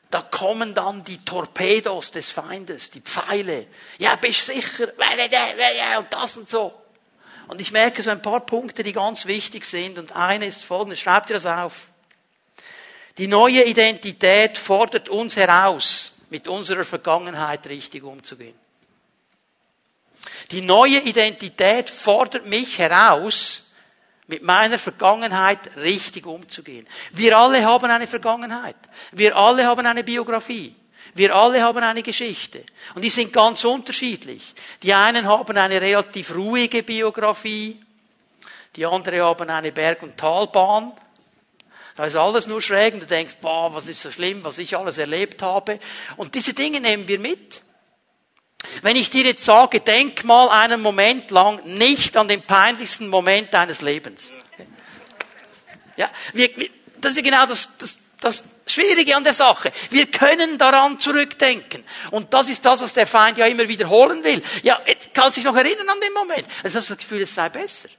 Da kommen dann die Torpedos des Feindes, die Pfeile. Ja, bist sicher? Und das und so. Und ich merke so ein paar Punkte, die ganz wichtig sind. Und eine ist folgendes. Schreibt ihr das auf. Die neue Identität fordert uns heraus, mit unserer Vergangenheit richtig umzugehen. Die neue Identität fordert mich heraus, mit meiner Vergangenheit richtig umzugehen. Wir alle haben eine Vergangenheit. Wir alle haben eine Biografie. Wir alle haben eine Geschichte. Und die sind ganz unterschiedlich. Die einen haben eine relativ ruhige Biografie. Die anderen haben eine Berg- und Talbahn. Da ist alles nur schräg und du denkst, boah, was ist so schlimm, was ich alles erlebt habe. Und diese Dinge nehmen wir mit. Wenn ich dir jetzt sage, denk mal einen Moment lang nicht an den peinlichsten Moment deines Lebens. Ja, wir, das ist ja genau das, das, das Schwierige an der Sache. Wir können daran zurückdenken. Und das ist das, was der Feind ja immer wiederholen will. Ja, kann sich noch erinnern an den Moment. Also hast du das Gefühl, es sei besser.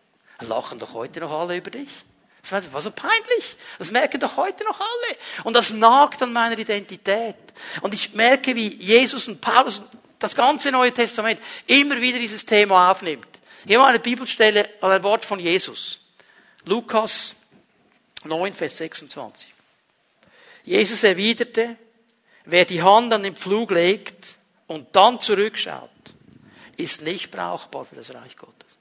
Lachen doch heute noch alle über dich. Das war so peinlich. Das merken doch heute noch alle. Und das nagt an meiner Identität. Und ich merke, wie Jesus und Paulus das ganze Neue Testament immer wieder dieses Thema aufnimmt. Hier mal eine Bibelstelle an ein Wort von Jesus. Lukas 9, Vers 26. Jesus erwiderte, wer die Hand an den Pflug legt und dann zurückschaut, ist nicht brauchbar für das Reich Gottes.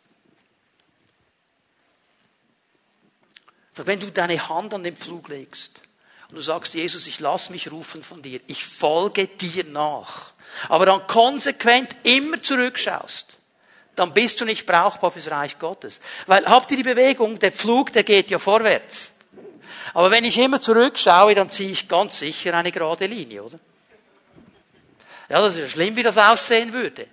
Wenn du deine Hand an den Pflug legst und du sagst, Jesus, ich lass mich rufen von dir, ich folge dir nach, aber dann konsequent immer zurückschaust, dann bist du nicht brauchbar fürs Reich Gottes. Weil habt ihr die Bewegung, der Pflug, der geht ja vorwärts. Aber wenn ich immer zurückschaue, dann ziehe ich ganz sicher eine gerade Linie, oder? Ja, das ist ja schlimm, wie das aussehen würde.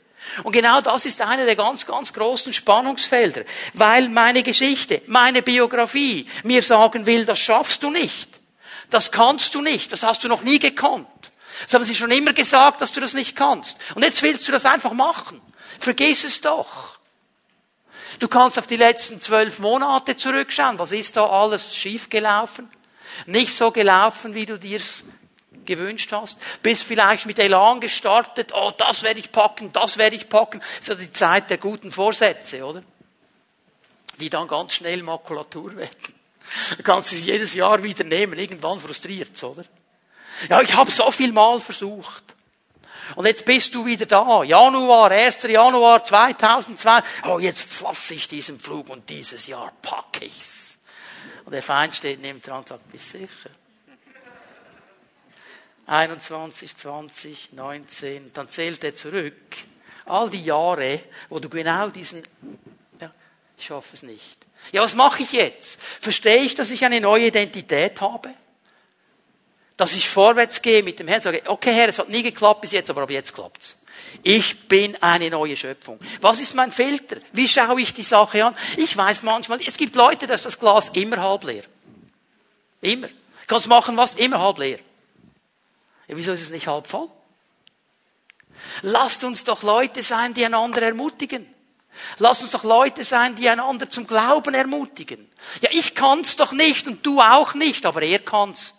Und genau das ist einer der ganz, ganz großen Spannungsfelder, weil meine Geschichte, meine Biografie mir sagen will, das schaffst du nicht. Das kannst du nicht. Das hast du noch nie gekonnt. Das haben sie schon immer gesagt, dass du das nicht kannst. Und jetzt willst du das einfach machen. Vergiss es doch. Du kannst auf die letzten zwölf Monate zurückschauen. Was ist da alles schiefgelaufen? Nicht so gelaufen, wie du dir's gewünscht hast. Bist vielleicht mit Elan gestartet. Oh, das werde ich packen, das werde ich packen. So die Zeit der guten Vorsätze, oder? Die dann ganz schnell Makulatur werden. Du kannst es jedes Jahr wieder nehmen. Irgendwann frustriert's, oder? Ja, ich habe so viel Mal versucht. Und jetzt bist du wieder da. Januar, 1. Januar 2002. Oh, jetzt fasse ich diesen Flug und dieses Jahr packe ich's. Und der Feind steht neben dran und sagt, bist sicher? 21, 20, 19. Dann zählt er zurück. All die Jahre, wo du genau diesen, ja, ich schaffe es nicht. Ja, was mache ich jetzt? Verstehe ich, dass ich eine neue Identität habe? dass ich vorwärts gehe mit dem Herrn, sage, okay Herr, es hat nie geklappt bis jetzt, aber ab jetzt klappt's. Ich bin eine neue Schöpfung. Was ist mein Filter? Wie schaue ich die Sache an? Ich weiß manchmal, es gibt Leute, da ist das Glas immer halb leer. Immer. Du kannst machen was, immer halb leer. Ja, wieso ist es nicht halb voll? Lasst uns doch Leute sein, die einander ermutigen. Lasst uns doch Leute sein, die einander zum Glauben ermutigen. Ja, ich kann's doch nicht und du auch nicht, aber er kann's.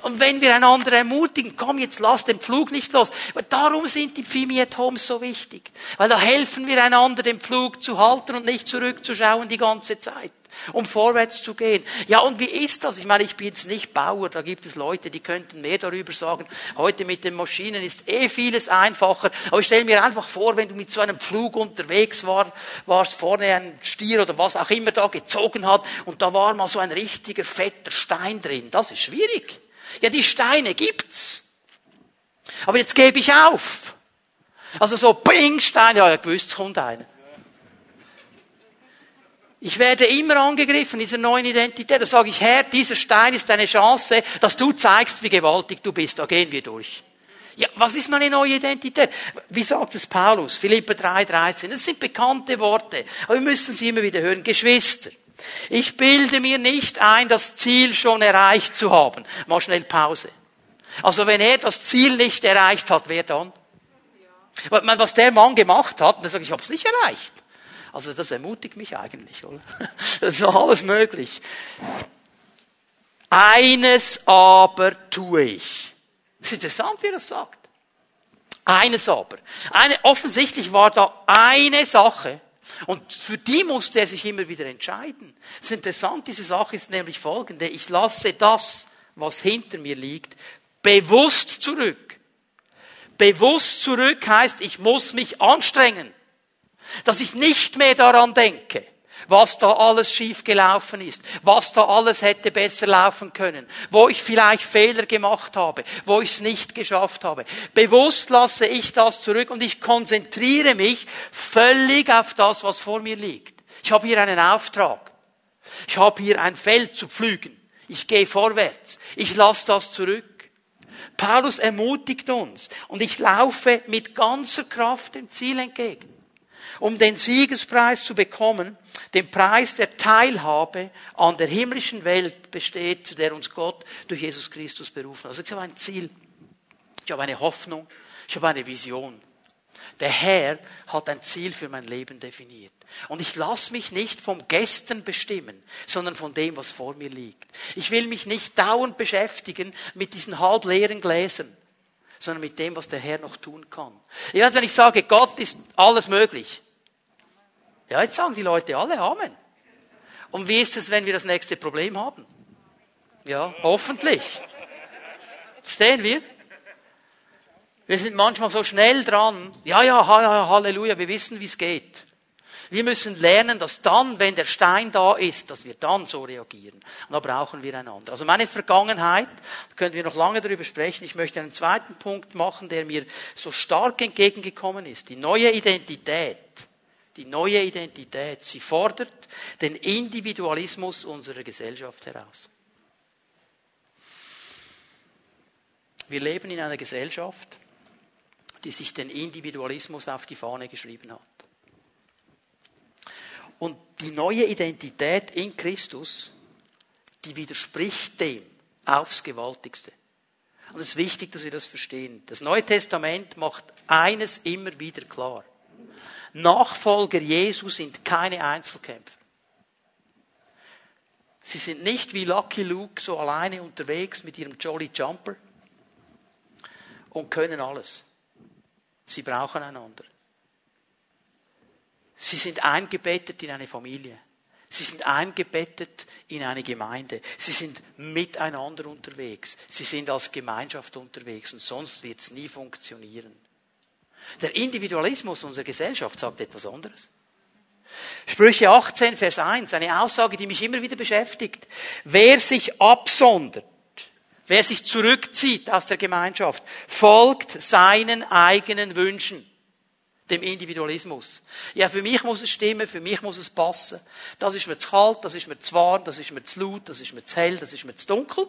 Und wenn wir einander ermutigen, komm jetzt lass den Pflug nicht los. Darum sind die Fimi at Homes so wichtig. Weil da helfen wir einander, den Pflug zu halten und nicht zurückzuschauen die ganze Zeit um vorwärts zu gehen. Ja, und wie ist das? Ich meine, ich bin jetzt nicht Bauer, da gibt es Leute, die könnten mehr darüber sagen. Heute mit den Maschinen ist eh vieles einfacher. Aber ich stelle mir einfach vor, wenn du mit so einem Pflug unterwegs war, warst, vorne ein Stier oder was auch immer da gezogen hat und da war mal so ein richtiger fetter Stein drin. Das ist schwierig. Ja, die Steine gibt's. Aber jetzt gebe ich auf. Also so Bing, Stein, ja, ich wüsste, es kommt einer. Ich werde immer angegriffen, dieser neuen Identität. Da sage ich, Herr, dieser Stein ist eine Chance, dass du zeigst, wie gewaltig du bist. Da gehen wir durch. Ja, was ist meine neue Identität? Wie sagt es Paulus? Philippa 3,13. Das sind bekannte Worte. Aber wir müssen sie immer wieder hören. Geschwister. Ich bilde mir nicht ein, das Ziel schon erreicht zu haben. Mal schnell Pause. Also wenn er das Ziel nicht erreicht hat, wer dann? Was der Mann gemacht hat, dann sage ich, ich habe es nicht erreicht. Also das ermutigt mich eigentlich, oder? Das ist doch alles möglich. Eines aber tue ich. Das ist interessant, wie er das sagt. Eines aber. Eine, offensichtlich war da eine Sache, und für die musste er sich immer wieder entscheiden. Das ist interessant, diese Sache ist nämlich folgende. Ich lasse das, was hinter mir liegt, bewusst zurück. Bewusst zurück heißt, ich muss mich anstrengen dass ich nicht mehr daran denke, was da alles schief gelaufen ist, was da alles hätte besser laufen können, wo ich vielleicht Fehler gemacht habe, wo ich es nicht geschafft habe. Bewusst lasse ich das zurück und ich konzentriere mich völlig auf das, was vor mir liegt. Ich habe hier einen Auftrag. Ich habe hier ein Feld zu pflügen. Ich gehe vorwärts. Ich lasse das zurück. Paulus ermutigt uns und ich laufe mit ganzer Kraft dem Ziel entgegen um den Siegespreis zu bekommen, den Preis der Teilhabe an der himmlischen Welt besteht, zu der uns Gott durch Jesus Christus berufen hat. Also ich habe ein Ziel, ich habe eine Hoffnung, ich habe eine Vision. Der Herr hat ein Ziel für mein Leben definiert. Und ich lasse mich nicht vom Gestern bestimmen, sondern von dem, was vor mir liegt. Ich will mich nicht dauernd beschäftigen mit diesen halbleeren Gläsern, sondern mit dem, was der Herr noch tun kann. Ich weiß, wenn ich sage, Gott ist alles möglich, ja, jetzt sagen die Leute alle Amen. Und wie ist es, wenn wir das nächste Problem haben? Ja, hoffentlich. Verstehen wir? Wir sind manchmal so schnell dran. Ja, ja, Halleluja, wir wissen, wie es geht. Wir müssen lernen, dass dann, wenn der Stein da ist, dass wir dann so reagieren. Und da brauchen wir einander. Also meine Vergangenheit, da können wir noch lange darüber sprechen. Ich möchte einen zweiten Punkt machen, der mir so stark entgegengekommen ist. Die neue Identität die neue Identität. Sie fordert den Individualismus unserer Gesellschaft heraus. Wir leben in einer Gesellschaft, die sich den Individualismus auf die Fahne geschrieben hat. Und die neue Identität in Christus, die widerspricht dem aufs Gewaltigste. Und es ist wichtig, dass wir das verstehen. Das Neue Testament macht eines immer wieder klar. Nachfolger Jesu sind keine Einzelkämpfer. Sie sind nicht wie Lucky Luke so alleine unterwegs mit ihrem Jolly Jumper und können alles. Sie brauchen einander. Sie sind eingebettet in eine Familie. Sie sind eingebettet in eine Gemeinde. Sie sind miteinander unterwegs. Sie sind als Gemeinschaft unterwegs und sonst wird es nie funktionieren. Der Individualismus unserer Gesellschaft sagt etwas anderes. Sprüche 18, Vers 1, eine Aussage, die mich immer wieder beschäftigt. Wer sich absondert, wer sich zurückzieht aus der Gemeinschaft, folgt seinen eigenen Wünschen, dem Individualismus. Ja, für mich muss es stimmen, für mich muss es passen. Das ist mir zu kalt, das ist mir zu warm, das ist mir zu laut, das ist mir zu hell, das ist mir zu dunkel.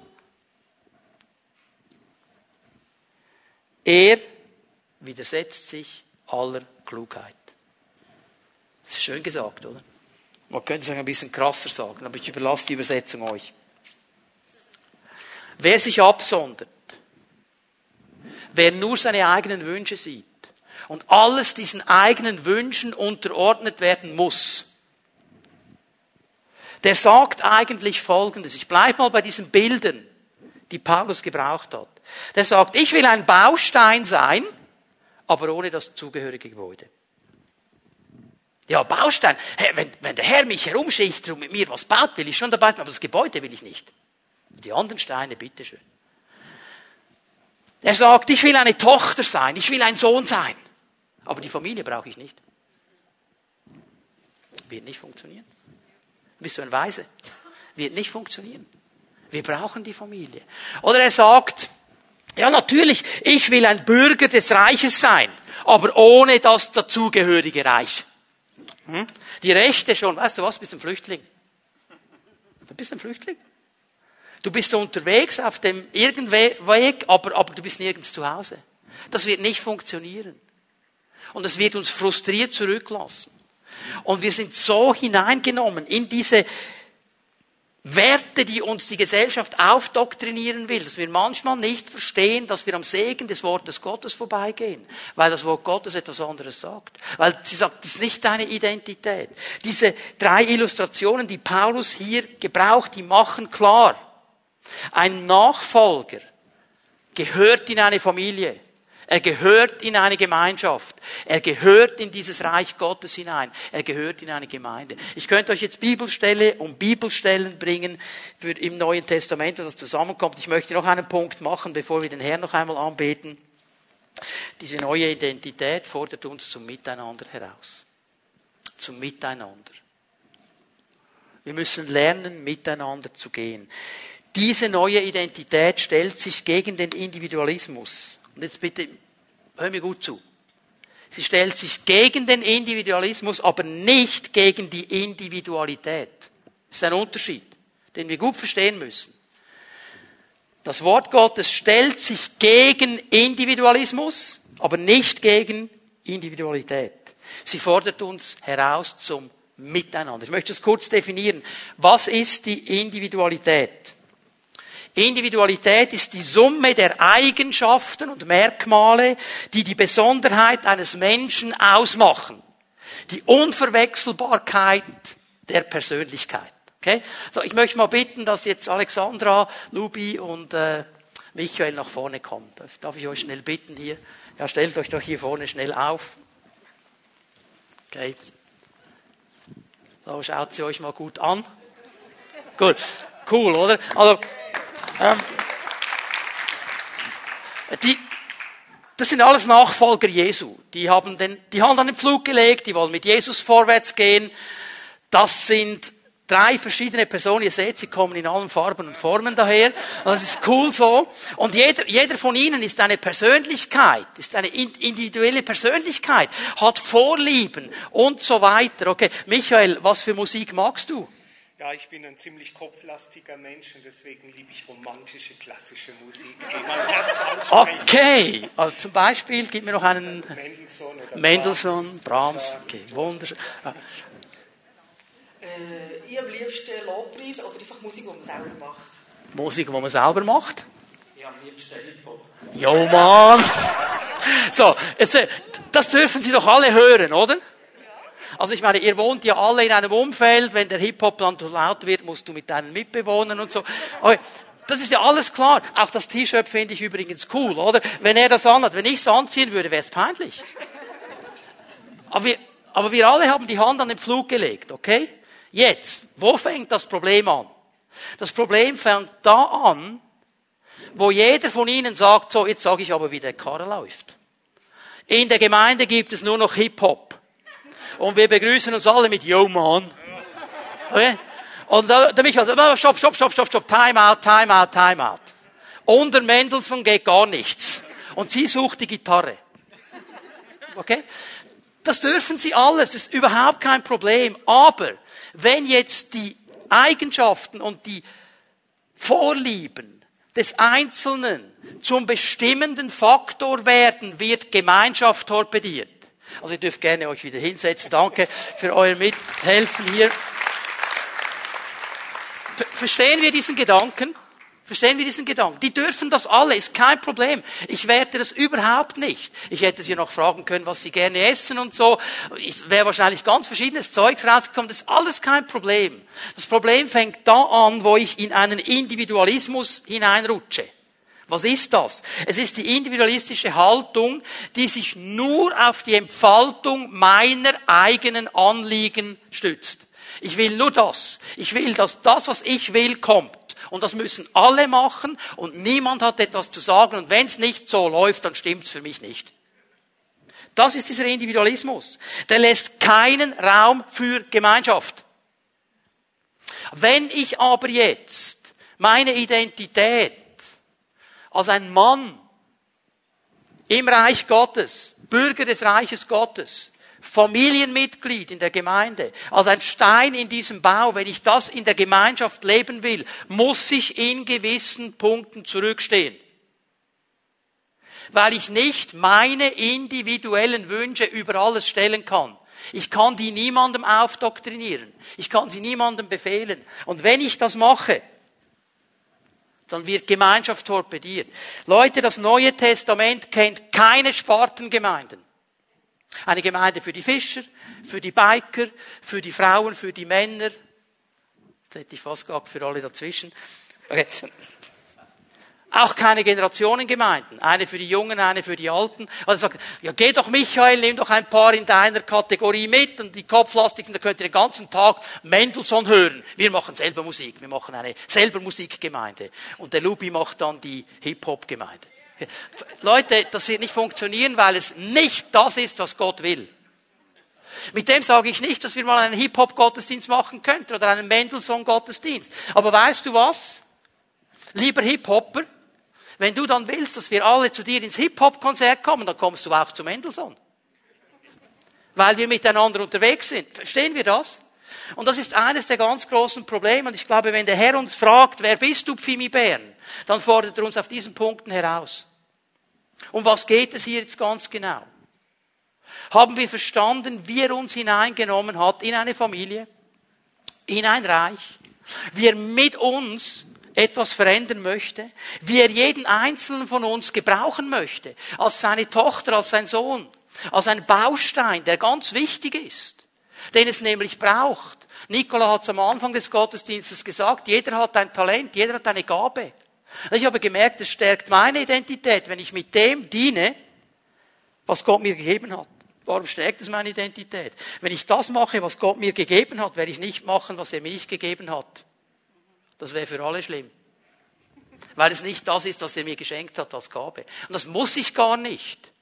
Er widersetzt sich aller Klugheit. Das ist schön gesagt, oder? Man könnte es ein bisschen krasser sagen, aber ich überlasse die Übersetzung euch. Wer sich absondert, wer nur seine eigenen Wünsche sieht und alles diesen eigenen Wünschen unterordnet werden muss, der sagt eigentlich Folgendes. Ich bleibe mal bei diesen Bildern die Paulus gebraucht hat. Der sagt, ich will ein Baustein sein, aber ohne das zugehörige Gebäude. Ja, Baustein. Hey, wenn, wenn der Herr mich herumschichtet und mit mir was baut, will ich schon dabei sein, aber das Gebäude will ich nicht. Die anderen Steine, bitteschön. Er sagt, ich will eine Tochter sein, ich will ein Sohn sein. Aber die Familie brauche ich nicht. Wird nicht funktionieren. Bist du ein Weise? Wird nicht funktionieren. Wir brauchen die Familie. Oder er sagt, ja natürlich, ich will ein Bürger des Reiches sein, aber ohne das dazugehörige Reich. Hm? Die Rechte schon, weißt du was, bist ein Flüchtling. Du bist ein Flüchtling. Du bist unterwegs auf dem Irgendweg, aber, aber du bist nirgends zu Hause. Das wird nicht funktionieren. Und es wird uns frustriert zurücklassen. Und wir sind so hineingenommen in diese Werte, die uns die Gesellschaft aufdoktrinieren will, dass wir manchmal nicht verstehen, dass wir am Segen des Wortes Gottes vorbeigehen, weil das Wort Gottes etwas anderes sagt. Weil sie sagt, das ist nicht deine Identität. Diese drei Illustrationen, die Paulus hier gebraucht, die machen klar, ein Nachfolger gehört in eine Familie. Er gehört in eine Gemeinschaft. Er gehört in dieses Reich Gottes hinein. Er gehört in eine Gemeinde. Ich könnte euch jetzt Bibelstelle um Bibelstellen bringen für im Neuen Testament, wo das zusammenkommt. Ich möchte noch einen Punkt machen, bevor wir den Herrn noch einmal anbeten. Diese neue Identität fordert uns zum Miteinander heraus. Zum Miteinander. Wir müssen lernen, miteinander zu gehen. Diese neue Identität stellt sich gegen den Individualismus. Und jetzt bitte, hör mir gut zu. Sie stellt sich gegen den Individualismus, aber nicht gegen die Individualität. Das ist ein Unterschied, den wir gut verstehen müssen. Das Wort Gottes stellt sich gegen Individualismus, aber nicht gegen Individualität. Sie fordert uns heraus zum Miteinander. Ich möchte es kurz definieren. Was ist die Individualität? Individualität ist die Summe der Eigenschaften und Merkmale, die die Besonderheit eines Menschen ausmachen. Die Unverwechselbarkeit der Persönlichkeit. Okay? So, ich möchte mal bitten, dass jetzt Alexandra, Lubi und äh, Michael nach vorne kommen. Darf, darf ich euch schnell bitten hier? Ja, stellt euch doch hier vorne schnell auf. Okay. So, schaut sie euch mal gut an. Gut. Cool, oder? Also, ähm, die, das sind alles Nachfolger Jesu. Die haben den, die Hand an den Flug gelegt, die wollen mit Jesus vorwärts gehen. Das sind drei verschiedene Personen. Ihr seht, sie kommen in allen Farben und Formen daher. Und das ist cool so. Und jeder, jeder von ihnen ist eine Persönlichkeit, ist eine individuelle Persönlichkeit, hat Vorlieben und so weiter. Okay. Michael, was für Musik magst du? Ja, ich bin ein ziemlich kopflastiger Mensch und deswegen liebe ich romantische, klassische Musik, die mein Herz anspricht. Okay, also zum Beispiel, gib mir noch einen Mendelssohn, oder Mendelssohn Brahms. Okay, wunderschön. Ah. Äh, ich am liebsten Lobpreis oder einfach Musik, die man selber macht. Musik, die man selber macht? Ja, am liebsten Hip-Hop. Jo, Mann! So, jetzt, äh, das dürfen Sie doch alle hören, oder? Also ich meine, ihr wohnt ja alle in einem Umfeld, wenn der Hip-Hop dann laut wird, musst du mit deinen Mitbewohnern und so. Okay. Das ist ja alles klar. Auch das T-Shirt finde ich übrigens cool, oder? Wenn er das anhat, wenn ich es anziehen würde, wäre es peinlich. Aber wir, aber wir alle haben die Hand an den Pflug gelegt, okay? Jetzt, wo fängt das Problem an? Das Problem fängt da an, wo jeder von Ihnen sagt, so, jetzt sage ich aber, wie der Karre läuft. In der Gemeinde gibt es nur noch Hip-Hop. Und wir begrüßen uns alle mit Yo man. Okay? Und da, der Michael sagt, stopp, stopp, stopp, stopp, stopp, time out, time out, time out. Unter Mendelssohn geht gar nichts. Und sie sucht die Gitarre. Okay? Das dürfen sie alles, das ist überhaupt kein Problem. Aber wenn jetzt die Eigenschaften und die Vorlieben des Einzelnen zum bestimmenden Faktor werden, wird Gemeinschaft torpediert. Also ihr dürft gerne euch wieder hinsetzen. Danke für euer Mithelfen hier. Verstehen wir diesen Gedanken? Verstehen wir diesen Gedanken? Die dürfen das alle, ist kein Problem. Ich werte das überhaupt nicht. Ich hätte sie noch fragen können, was sie gerne essen und so. Es wäre wahrscheinlich ganz verschiedenes Zeug rausgekommen. Das ist alles kein Problem. Das Problem fängt da an, wo ich in einen Individualismus hineinrutsche. Was ist das? Es ist die individualistische Haltung, die sich nur auf die Entfaltung meiner eigenen Anliegen stützt. Ich will nur das. Ich will, dass das, was ich will, kommt. Und das müssen alle machen und niemand hat etwas zu sagen. Und wenn es nicht so läuft, dann stimmt's für mich nicht. Das ist dieser Individualismus. Der lässt keinen Raum für Gemeinschaft. Wenn ich aber jetzt meine Identität als ein Mann im Reich Gottes, Bürger des Reiches Gottes, Familienmitglied in der Gemeinde, als ein Stein in diesem Bau, wenn ich das in der Gemeinschaft leben will, muss ich in gewissen Punkten zurückstehen. Weil ich nicht meine individuellen Wünsche über alles stellen kann. Ich kann die niemandem aufdoktrinieren. Ich kann sie niemandem befehlen. Und wenn ich das mache, dann wird Gemeinschaft torpediert. Leute, das Neue Testament kennt keine Spartengemeinden. Eine Gemeinde für die Fischer, für die Biker, für die Frauen, für die Männer. Das hätte ich fast gehabt für alle dazwischen. Okay. Auch keine Generationengemeinden. Eine für die Jungen, eine für die Alten. Also sagt, ja geh doch Michael, nimm doch ein paar in deiner Kategorie mit und die Kopflastigen, da könnt ihr den ganzen Tag Mendelssohn hören. Wir machen selber Musik. Wir machen eine selber Musikgemeinde. Und der Lubi macht dann die Hip-Hop-Gemeinde. Leute, das wird nicht funktionieren, weil es nicht das ist, was Gott will. Mit dem sage ich nicht, dass wir mal einen Hip-Hop-Gottesdienst machen könnten oder einen Mendelssohn-Gottesdienst. Aber weißt du was? Lieber Hip-Hopper, wenn du dann willst, dass wir alle zu dir ins Hip-Hop-Konzert kommen, dann kommst du auch zu Mendelssohn. Weil wir miteinander unterwegs sind. Verstehen wir das? Und das ist eines der ganz großen Probleme. Und ich glaube, wenn der Herr uns fragt, wer bist du, Pfimi Bern? dann fordert er uns auf diesen Punkten heraus. Um was geht es hier jetzt ganz genau? Haben wir verstanden, wie er uns hineingenommen hat in eine Familie, in ein Reich, wie er mit uns etwas verändern möchte, wie er jeden einzelnen von uns gebrauchen möchte, als seine Tochter, als sein Sohn, als ein Baustein, der ganz wichtig ist, den es nämlich braucht. Nikola hat es am Anfang des Gottesdienstes gesagt, jeder hat ein Talent, jeder hat eine Gabe. Ich habe gemerkt, es stärkt meine Identität, wenn ich mit dem diene, was Gott mir gegeben hat. Warum stärkt es meine Identität? Wenn ich das mache, was Gott mir gegeben hat, werde ich nicht machen, was er mir nicht gegeben hat. Das wäre für alle schlimm. Weil es nicht das ist, was er mir geschenkt hat als Gabe. Und das muss ich gar nicht.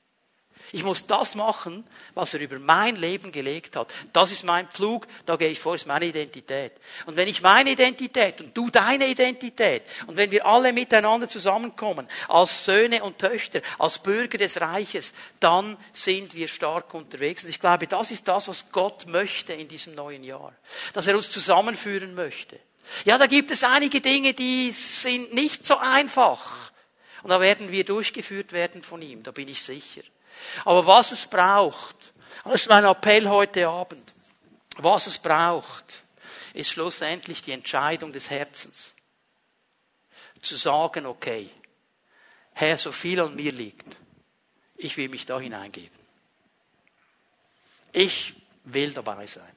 Ich muss das machen, was er über mein Leben gelegt hat. Das ist mein Pflug, da gehe ich vor, ist meine Identität. Und wenn ich meine Identität und du deine Identität und wenn wir alle miteinander zusammenkommen, als Söhne und Töchter, als Bürger des Reiches, dann sind wir stark unterwegs. Und ich glaube, das ist das, was Gott möchte in diesem neuen Jahr. Dass er uns zusammenführen möchte. Ja, da gibt es einige Dinge, die sind nicht so einfach. Und da werden wir durchgeführt werden von ihm, da bin ich sicher. Aber was es braucht, das ist mein Appell heute Abend, was es braucht, ist schlussendlich die Entscheidung des Herzens. Zu sagen, okay, Herr, so viel an mir liegt, ich will mich da hineingeben. Ich will dabei sein.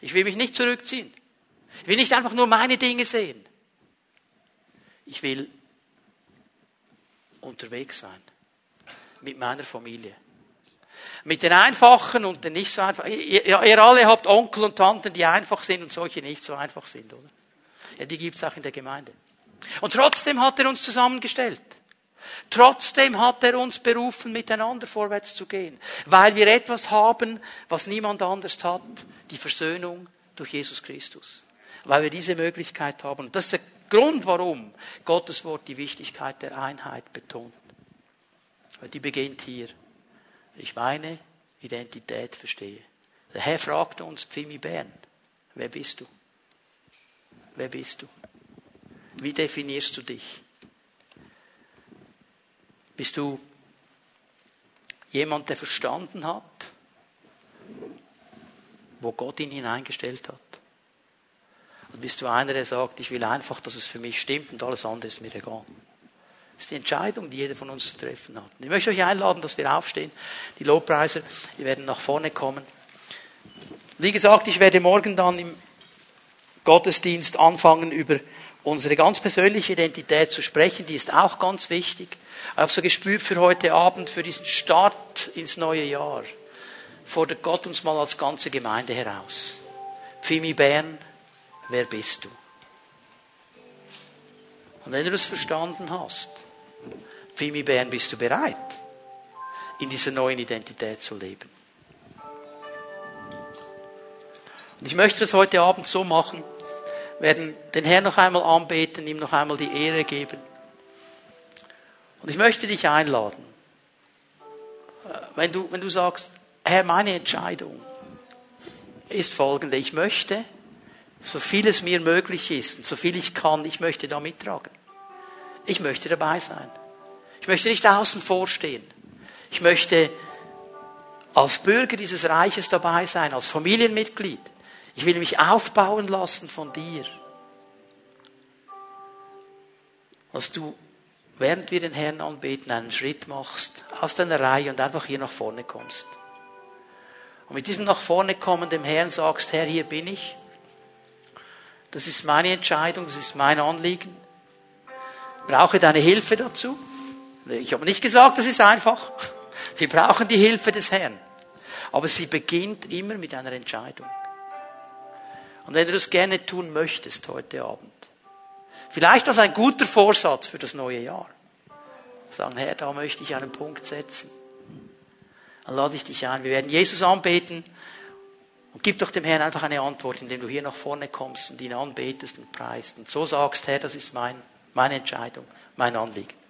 Ich will mich nicht zurückziehen. Ich will nicht einfach nur meine Dinge sehen. Ich will unterwegs sein mit meiner Familie. Mit den einfachen und den nicht so einfachen. Ihr, ihr alle habt Onkel und Tanten, die einfach sind und solche nicht so einfach sind, oder? Ja, die gibt's auch in der Gemeinde. Und trotzdem hat er uns zusammengestellt. Trotzdem hat er uns berufen, miteinander vorwärts zu gehen, weil wir etwas haben, was niemand anders hat, die Versöhnung durch Jesus Christus. Weil wir diese Möglichkeit haben. Und das ist der Grund, warum Gottes Wort die Wichtigkeit der Einheit betont. Die beginnt hier. Ich meine Identität verstehe. Der Herr fragte uns, Pfimi Bern, wer bist du? Wer bist du? Wie definierst du dich? Bist du jemand, der verstanden hat, wo Gott ihn hineingestellt hat? Dann bist du einer, der sagt, ich will einfach, dass es für mich stimmt und alles andere ist mir egal. Das ist die Entscheidung, die jeder von uns zu treffen hat. Ich möchte euch einladen, dass wir aufstehen. Die Lobpreiser, die werden nach vorne kommen. Wie gesagt, ich werde morgen dann im Gottesdienst anfangen, über unsere ganz persönliche Identität zu sprechen. Die ist auch ganz wichtig. Ich habe so gespürt für heute Abend, für diesen Start ins neue Jahr, fordert Gott uns mal als ganze Gemeinde heraus. Pfimi Bern, wer bist du? Und wenn du das verstanden hast, Pfimi Bern, bist du bereit, in dieser neuen Identität zu leben? Und ich möchte das heute Abend so machen, werden den Herrn noch einmal anbeten, ihm noch einmal die Ehre geben. Und ich möchte dich einladen, äh, wenn du, wenn du sagst, Herr, meine Entscheidung ist folgende. Ich möchte, so viel es mir möglich ist und so viel ich kann, ich möchte da mittragen. Ich möchte dabei sein. Ich möchte nicht außen vorstehen. Ich möchte als Bürger dieses Reiches dabei sein, als Familienmitglied. Ich will mich aufbauen lassen von dir. Dass du, während wir den Herrn anbeten, einen Schritt machst aus deiner Reihe und einfach hier nach vorne kommst. Und mit diesem nach vorne kommen dem Herrn sagst, Herr, hier bin ich. Das ist meine Entscheidung, das ist mein Anliegen. Ich brauche deine Hilfe dazu. Ich habe nicht gesagt, das ist einfach. Wir brauchen die Hilfe des Herrn. Aber sie beginnt immer mit einer Entscheidung. Und wenn du das gerne tun möchtest heute Abend, vielleicht als ein guter Vorsatz für das neue Jahr, sagen, Herr, da möchte ich einen Punkt setzen, dann lade ich dich ein. Wir werden Jesus anbeten und gib doch dem Herrn einfach eine Antwort, indem du hier nach vorne kommst und ihn anbetest und preist und so sagst, Herr, das ist mein, meine Entscheidung, mein Anliegen.